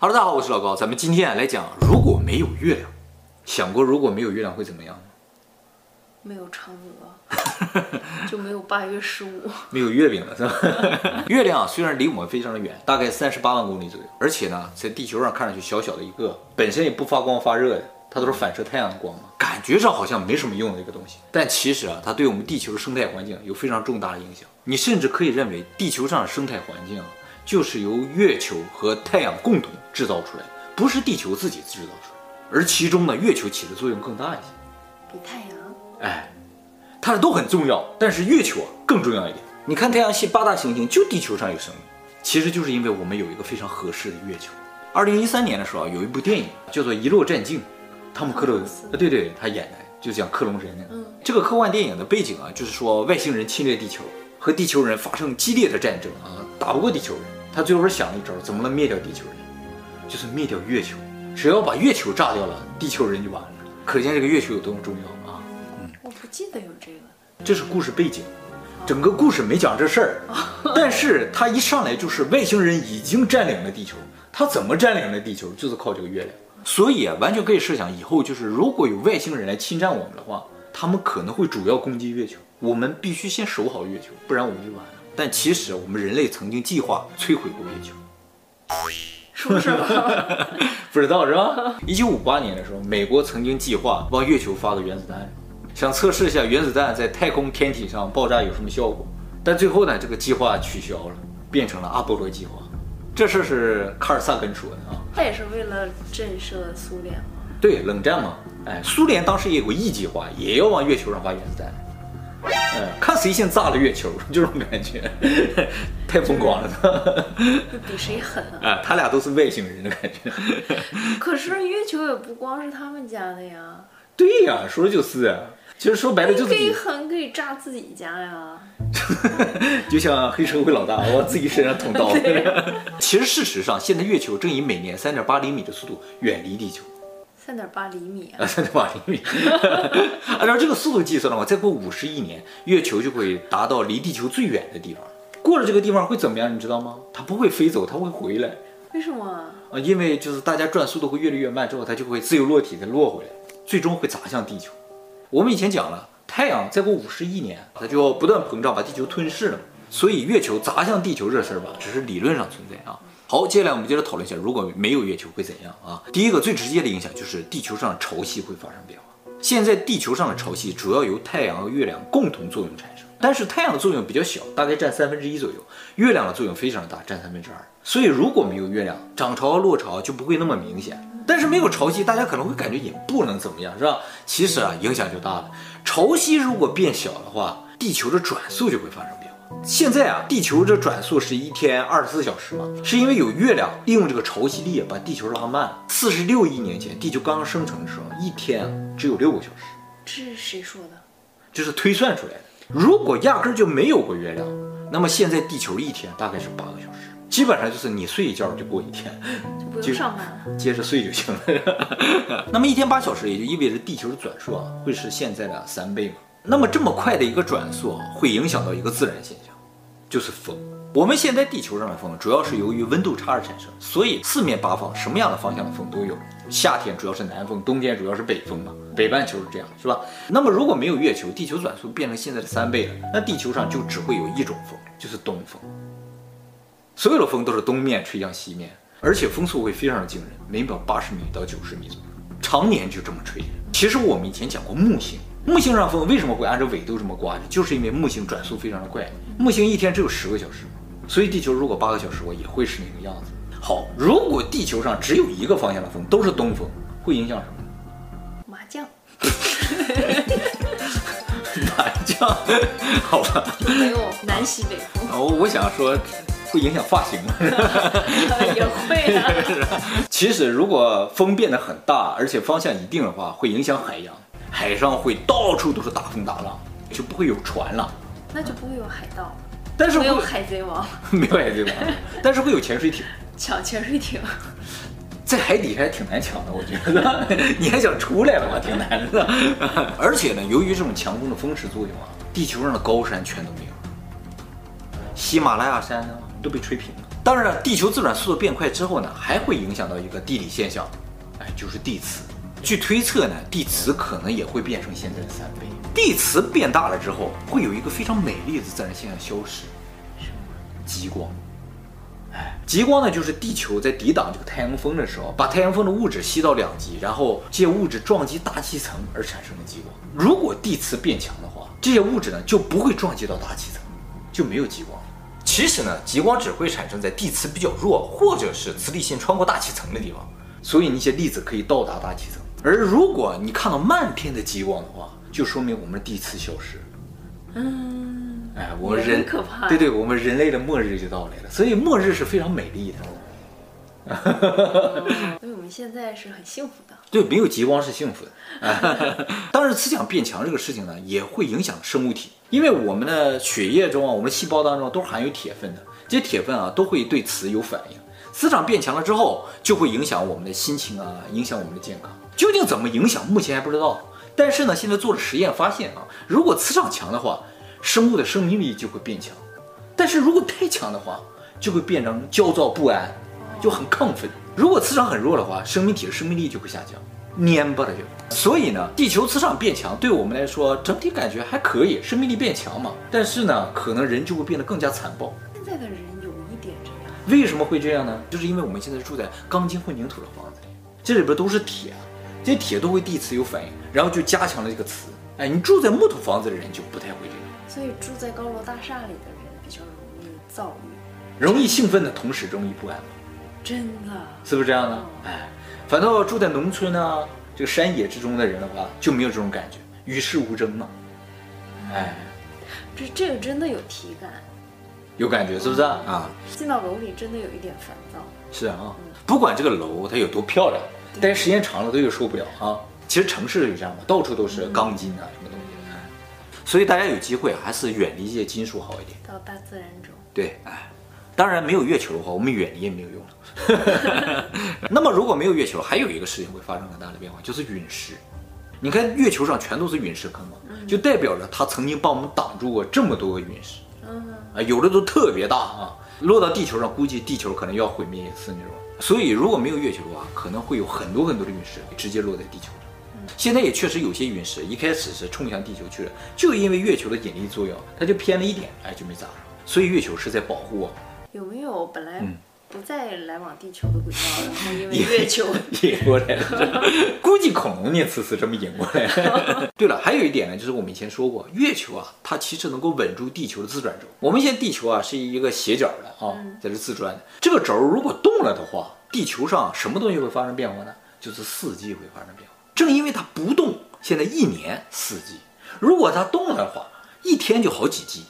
哈喽，大家好，我是老高，咱们今天啊来讲，如果没有月亮，想过如果没有月亮会怎么样吗？没有嫦娥，就没有八月十五，没有月饼了是吧？月亮啊，虽然离我们非常的远，大概三十八万公里左右，而且呢，在地球上看上去小小的一个，本身也不发光发热的，它都是反射太阳的光嘛，感觉上好像没什么用的一个东西，但其实啊，它对我们地球的生态环境有非常重大的影响。你甚至可以认为，地球上的生态环境啊。就是由月球和太阳共同制造出来，不是地球自己制造出来，而其中呢，月球起的作用更大一些，比太阳，哎，它俩都很重要，但是月球啊更重要一点。你看太阳系八大行星，就地球上有生命，其实就是因为我们有一个非常合适的月球。二零一三年的时候啊，有一部电影叫做《遗落战境》，汤姆克鲁斯，啊，对对，他演的就讲克隆人的。嗯，这个科幻电影的背景啊，就是说外星人侵略地球，和地球人发生激烈的战争啊，打不过地球人。他最后想了一招，怎么能灭掉地球人？就是灭掉月球。只要把月球炸掉了，地球人就完了。可见这个月球有多么重要啊！嗯，我不记得有这个。这是故事背景，整个故事没讲这事儿。但是他一上来就是外星人已经占领了地球，他怎么占领了地球？就是靠这个月亮。所以啊，完全可以设想以后就是如果有外星人来侵占我们的话，他们可能会主要攻击月球。我们必须先守好月球，不然我们就完了。但其实我们人类曾经计划摧毁过月球，是不是？不知道是吧？一九五八年的时候，美国曾经计划往月球发个原子弹，想测试一下原子弹在太空天体上爆炸有什么效果。但最后呢，这个计划取消了，变成了阿波罗计划。这事是卡尔萨根说的啊。他也是为了震慑苏联吗？对，冷战嘛。哎，苏联当时也有个 E 计划，也要往月球上发原子弹。嗯，看谁先炸了月球，这种感觉太疯狂了。比谁狠啊？啊，他俩都是外星人的感觉。可是月球也不光是他们家的呀。对呀，说的就是啊。其实说白了就是。可以狠，可以炸自己家呀。就像黑社会老大往自己身上捅刀。对其实事实上，现在月球正以每年三点八厘米的速度远离地球。三点八厘米啊！三点八厘米，按照这个速度计算的话，再过五十亿年，月球就会达到离地球最远的地方。过了这个地方会怎么样？你知道吗？它不会飞走，它会回来。为什么啊？因为就是大家转速度会越来越慢，之后它就会自由落体的落回来，最终会砸向地球。我们以前讲了，太阳再过五十亿年，它就要不断膨胀，把地球吞噬了。所以月球砸向地球这事儿吧，只是理论上存在啊。好，接下来我们接着讨论一下，如果没有月球会怎样啊？第一个最直接的影响就是地球上潮汐会发生变化。现在地球上的潮汐主要由太阳和月亮共同作用产生，但是太阳的作用比较小，大概占三分之一左右，月亮的作用非常大，占三分之二。所以如果没有月亮，涨潮和落潮就不会那么明显。但是没有潮汐，大家可能会感觉也不能怎么样，是吧？其实啊，影响就大了。潮汐如果变小的话，地球的转速就会发生。现在啊，地球这转速是一天二十四小时嘛，是因为有月亮利用这个潮汐力把地球拉慢。四十六亿年前，地球刚刚生成的时候，一天啊只有六个小时。这是谁说的？这是推算出来的。如果压根就没有过月亮，那么现在地球一天大概是八个小时，基本上就是你睡一觉就过一天，就不用上班了，接着睡就行了。那么一天八小时也就意味着地球的转速啊会是现在的三倍嘛。那么这么快的一个转速啊，会影响到一个自然现象，就是风。我们现在地球上的风主要是由于温度差而产生，所以四面八方什么样的方向的风都有。夏天主要是南风，冬天主要是北风嘛。北半球是这样，是吧？那么如果没有月球，地球转速变成现在的三倍了，那地球上就只会有一种风，就是东风。所有的风都是东面吹向西面，而且风速会非常的惊人，每秒八十米到九十米左右，常年就这么吹。其实我们以前讲过木星。木星上风为什么会按照纬度这么刮呢？就是因为木星转速非常的快，木星一天只有十个小时，所以地球如果八个小时，我也会是那个样子。好，如果地球上只有一个方向的风，都是东风，会影响什么？麻将。麻将，好吧。没有南西北风。哦，我想说会影响发型吗？也会 啊。其实如果风变得很大，而且方向一定的话，会影响海洋。海上会到处都是大风大浪，就不会有船了，那就不会有海盗，但是没有海贼王，没有海贼王，但是会有潜水艇，抢潜水艇，在海底下还挺难抢的，我觉得，你还想出来的话挺难的，而且呢，由于这种强风的风蚀作用啊，地球上的高山全都没有，喜马拉雅山呢都被吹平了。当然了，地球自转速度变快之后呢，还会影响到一个地理现象，哎，就是地磁。据推测呢，地磁可能也会变成现在的三倍。地磁变大了之后，会有一个非常美丽的自然现象消失，什么？极光。哎，极光呢，就是地球在抵挡这个太阳风的时候，把太阳风的物质吸到两极，然后这些物质撞击大气层而产生的极光。如果地磁变强的话，这些物质呢就不会撞击到大气层，就没有极光。其实呢，极光只会产生在地磁比较弱，或者是磁力线穿过大气层的地方，所以那些粒子可以到达大气层。而如果你看到漫天的极光的话，就说明我们的地磁消失。嗯，哎，我们人可怕。对对，我们人类的末日就到来了。所以末日是非常美丽的。哈哈哈所以我们现在是很幸福的。对，没有极光是幸福的。当然，磁场变强这个事情呢，也会影响生物体，因为我们的血液中啊，我们的细胞当中都含有铁分的，这些铁分啊都会对磁有反应。磁场变强了之后，就会影响我们的心情啊，影响我们的健康。究竟怎么影响，目前还不知道。但是呢，现在做了实验发现啊，如果磁场强的话，生物的生命力就会变强；但是如果太强的话，就会变成焦躁不安，就很亢奋。如果磁场很弱的话，生命体的生命力就会下降，蔫巴了就。所以呢，地球磁场变强，对我们来说整体感觉还可以，生命力变强嘛。但是呢，可能人就会变得更加残暴。现在的人。为什么会这样呢？就是因为我们现在住在钢筋混凝土的房子里，这里边都是铁啊。这些铁都会地磁有反应，然后就加强了这个磁。哎，你住在木头房子的人就不太会这样。所以住在高楼大厦里的人比较容易躁郁，容易兴奋的同时容易不安。真的？是不是这样的？哎，反倒住在农村啊，这个山野之中的人的话就没有这种感觉，与世无争嘛。哎，这这个真的有体感，有感觉是不是啊？啊，进到楼里真的有一点烦躁。是啊，不管这个楼它有多漂亮。待时间长了都有受不了啊！其实城市就这样嘛，到处都是钢筋啊，什么东西的。所以大家有机会啊，还是远离一些金属好一点。到大自然中。对，哎，当然没有月球的话，我们远离也没有用了。那么如果没有月球，还有一个事情会发生很大的变化，就是陨石。你看月球上全都是陨石坑嘛，就代表着它曾经帮我们挡住过这么多个陨石。嗯。啊，有的都特别大啊，落到地球上，估计地球可能要毁灭一次那种。所以，如果没有月球的话，可能会有很多很多的陨石直接落在地球上。现在也确实有些陨石一开始是冲向地球去了，就因为月球的引力作用，它就偏了一点，哎，就没砸上。所以月球是在保护我。有没有本来不再来往地球的轨道，然后因为月球 引过来了？估计恐龙那次是这么引过来。对了，还有一点呢，就是我们以前说过，月球啊，它其实能够稳住地球的自转轴。我们现在地球啊是一个斜角的啊，在这自转的。这个轴如果动了的话，地球上什么东西会发生变化呢？就是四季会发生变化。正因为它不动，现在一年四季；如果它动了的话，一天就好几季，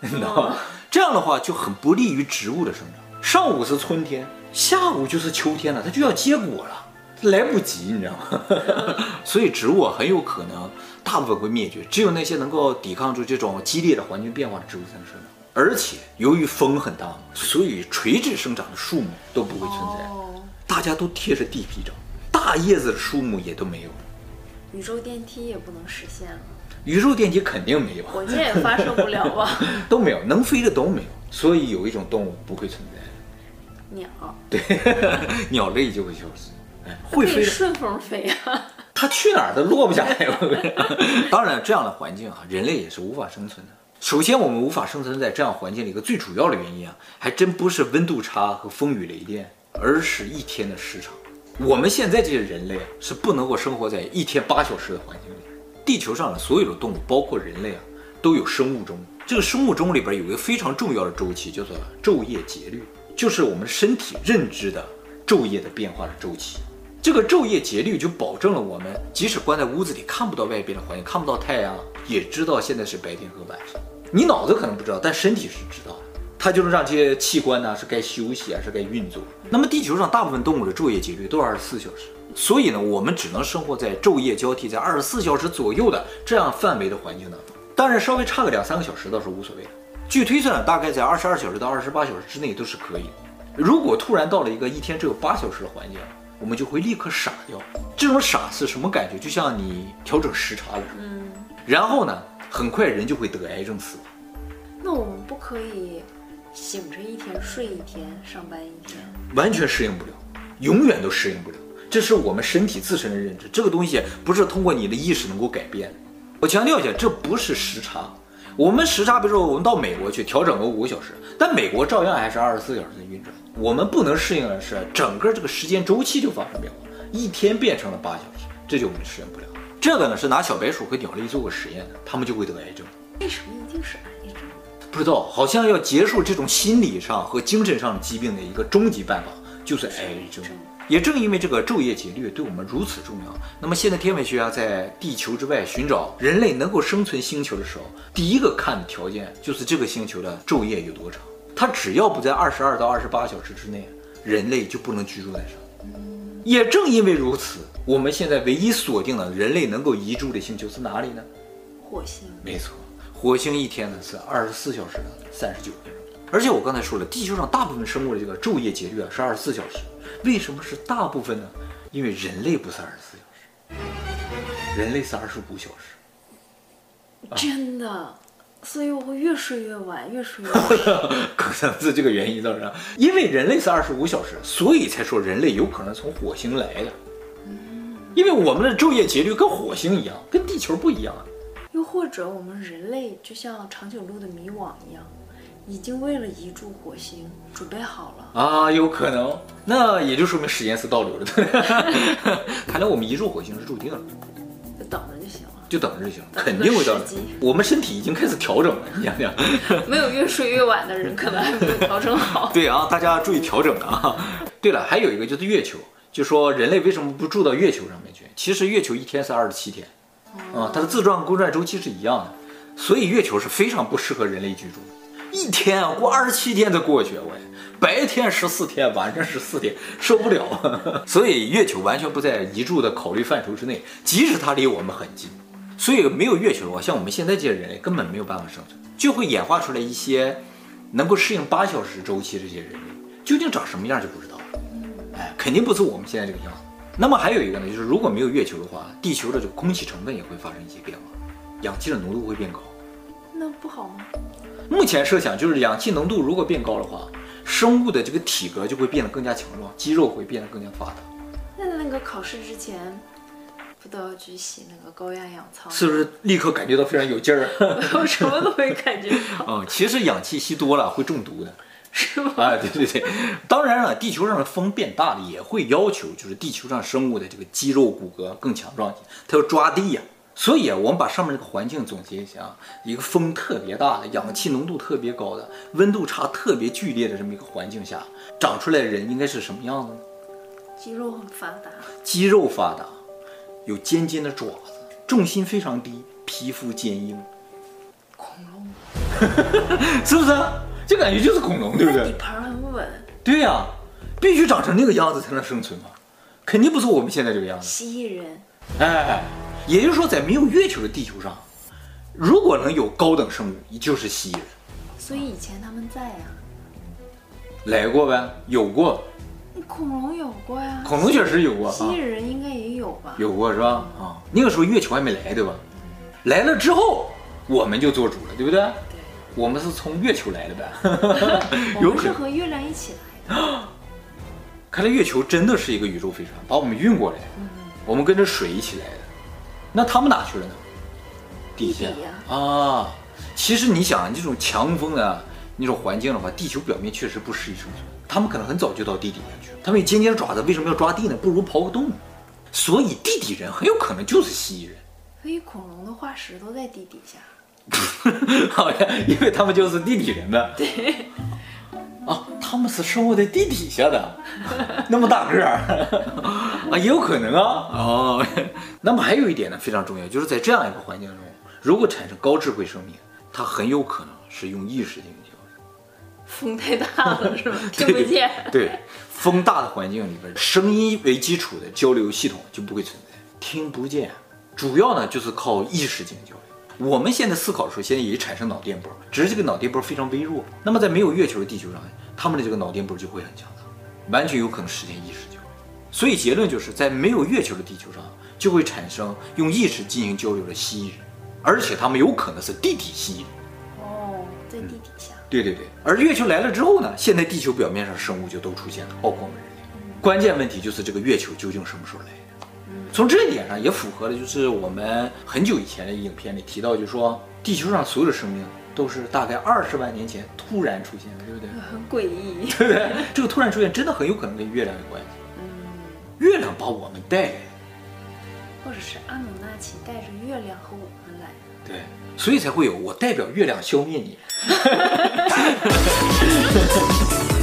你知道吗？这样的话就很不利于植物的生长。上午是春天，下午就是秋天了，它就要结果了，来不及，你知道吗？所以植物很有可能大部分会灭绝，只有那些能够抵抗住这种激烈的环境变化的植物才能生长。而且由于风很大，所以垂直生长的树木都不会存在，大家都贴着地皮长，大叶子的树木也都没有。宇宙电梯也不能实现了。宇宙电梯肯定没有，火箭也发射不了吧？都没有，能飞的都没有。所以有一种动物不会存在，鸟。对，鸟类就会消失。哎，会飞顺风飞啊？它去哪儿都落不下来。当然，这样的环境啊，人类也是无法生存的。首先，我们无法生存在这样环境里，一个最主要的原因啊，还真不是温度差和风雨雷电，而是一天的时长。我们现在这些人类啊，是不能够生活在一天八小时的环境里。地球上的所有的动物，包括人类啊，都有生物钟。这个生物钟里边有一个非常重要的周期，叫做昼夜节律，就是我们身体认知的昼夜的变化的周期。这个昼夜节律就保证了我们即使关在屋子里，看不到外边的环境，看不到太阳，也知道现在是白天和晚上。你脑子可能不知道，但身体是知道的。它就是让这些器官呢是该休息啊，是该运作。那么地球上大部分动物的昼夜节律都是二十四小时，所以呢，我们只能生活在昼夜交替在二十四小时左右的这样范围的环境当中。当然，稍微差个两三个小时倒是无所谓的。据推算，大概在二十二小时到二十八小时之内都是可以。如果突然到了一个一天只有八小时的环境，我们就会立刻傻掉。这种傻是什么感觉？就像你调整时差了，嗯，然后呢，很快人就会得癌症死亡。那我们不可以醒着一天，睡一天，上班一天，完全适应不了，永远都适应不了。这是我们身体自身的认知，这个东西不是通过你的意识能够改变。我强调一下，这不是时差。我们时差，比如说我们到美国去调整个五个小时，但美国照样还是二十四小时的运转。我们不能适应的是整个这个时间周期就发生变化，一天变成了八小时，这就我们适应不了。这个呢是拿小白鼠和鸟类做过实验的，他们就会得癌症。为什么一定是癌症？不知道，好像要结束这种心理上和精神上的疾病的一个终极办法就是癌症。也正因为这个昼夜节律对我们如此重要，那么现在天文学家在地球之外寻找人类能够生存星球的时候，第一个看的条件就是这个星球的昼夜有多长。它只要不在二十二到二十八小时之内，人类就不能居住在上。也正因为如此，我们现在唯一锁定了人类能够移住的星球是哪里呢？火星。没错，火星一天呢是二十四小时的三十九分钟。而且我刚才说了，地球上大部分生物的这个昼夜节律啊是二十四小时。为什么是大部分呢？因为人类不是二十四小时，人类是二十五小时。真的。所以我会越睡越晚，越睡越晚。可能是这个原因，造成，因为人类是二十五小时，所以才说人类有可能从火星来的。嗯，因为我们的昼夜节律跟火星一样，跟地球不一样。又或者我们人类就像长颈鹿的迷网一样，已经为了移住火星准备好了啊，有可能。那也就说明时间是倒流的。看来我们移住火星是注定了。就等着就行了。就等着就行了，肯定会到的。我们身体已经开始调整了，你想想。没有越睡越晚的人，可能还没有调整好。对啊，大家注意调整啊。对了，还有一个就是月球，就说人类为什么不住到月球上面去？其实月球一天是二十七天，啊，它的自转公转周期是一样的，所以月球是非常不适合人类居住的。一天啊，过二十七天才过去，我白天十四天，晚上十四天，受不了啊。所以月球完全不在移住的考虑范畴之内，即使它离我们很近。所以没有月球的话，像我们现在这些人类根本没有办法生存，就会演化出来一些能够适应八小时周期这些人类，究竟长什么样就不知道了。哎，肯定不是我们现在这个样子。那么还有一个呢，就是如果没有月球的话，地球的这个空气成分也会发生一些变化，氧气的浓度会变高。那不好吗？目前设想就是氧气浓度如果变高的话，生物的这个体格就会变得更加强壮，肌肉会变得更加发达。那那个考试之前。不都要去洗那个高压氧舱？是不是立刻感觉到非常有劲儿？我什么都没感觉到。嗯，其实氧气吸多了会中毒的，是吗？哎，对对对，当然了，地球上的风变大了也会要求，就是地球上生物的这个肌肉骨骼更强壮一些，它要抓地呀。所以啊，我们把上面这个环境总结一下啊，一个风特别大的、氧气浓度特别高的、温度差特别剧烈的这么一个环境下，长出来的人应该是什么样子呢？肌肉很发达。肌肉发达。有尖尖的爪子，重心非常低，皮肤坚硬，恐龙，是不是？就感觉就是恐龙，对不对？底盘很稳。对呀、啊，必须长成那个样子才能生存嘛，肯定不是我们现在这个样子。蜥蜴人，哎，也就是说，在没有月球的地球上，如果能有高等生物，也就是蜥蜴人。所以以前他们在呀、啊，来过呗，有过。恐龙有过呀，恐龙确实有过，蜥蜴人应该也有吧？有过是吧？啊，那个时候月球还没来，对吧？来了之后，我们就做主了，对不对？对，我们是从月球来的呗。我们是和月亮一起来的。看来月球真的是一个宇宙飞船，把我们运过来。嗯，我们跟着水一起来的。那他们哪去了呢？地下啊。其实你想，这种强风的那种环境的话，地球表面确实不适宜生存。他们可能很早就到地底下去了。他们有尖尖的爪子，为什么要抓地呢？不如刨个洞。所以地底人很有可能就是蜥蜴人。所以恐龙的化石都在地底下。好呀，因为他们就是地底人的。对。啊，他们是生活在地底下的，那么大个儿 啊，也有可能啊。哦，那么还有一点呢，非常重要，就是在这样一个环境中，如果产生高智慧生命，它很有可能是用意识进行交流。风太大了是吧？听不见。对，对，风大的环境里边，声音为基础的交流系统就不会存在。听不见，主要呢就是靠意识进行交流。我们现在思考的时候，现在也产生脑电波，只是这个脑电波非常微弱。那么在没有月球的地球上，他们的这个脑电波就会很强大，完全有可能实现意识交流。所以结论就是在没有月球的地球上，就会产生用意识进行交流的蜥蜴人，而且他们有可能是地底蜥蜴人。哦，在地底下。对对对，而月球来了之后呢，现在地球表面上生物就都出现了，包括我们人类。关键问题就是这个月球究竟什么时候来的？从这一点上也符合了，就是我们很久以前的影片里提到，就是说地球上所有的生命都是大概二十万年前突然出现的，对不对？很诡异。对不对？这个突然出现真的很有可能跟月亮有关系。嗯月亮把我们带来，或者是阿努纳奇带着月亮和我们来。对，所以才会有我代表月亮消灭你。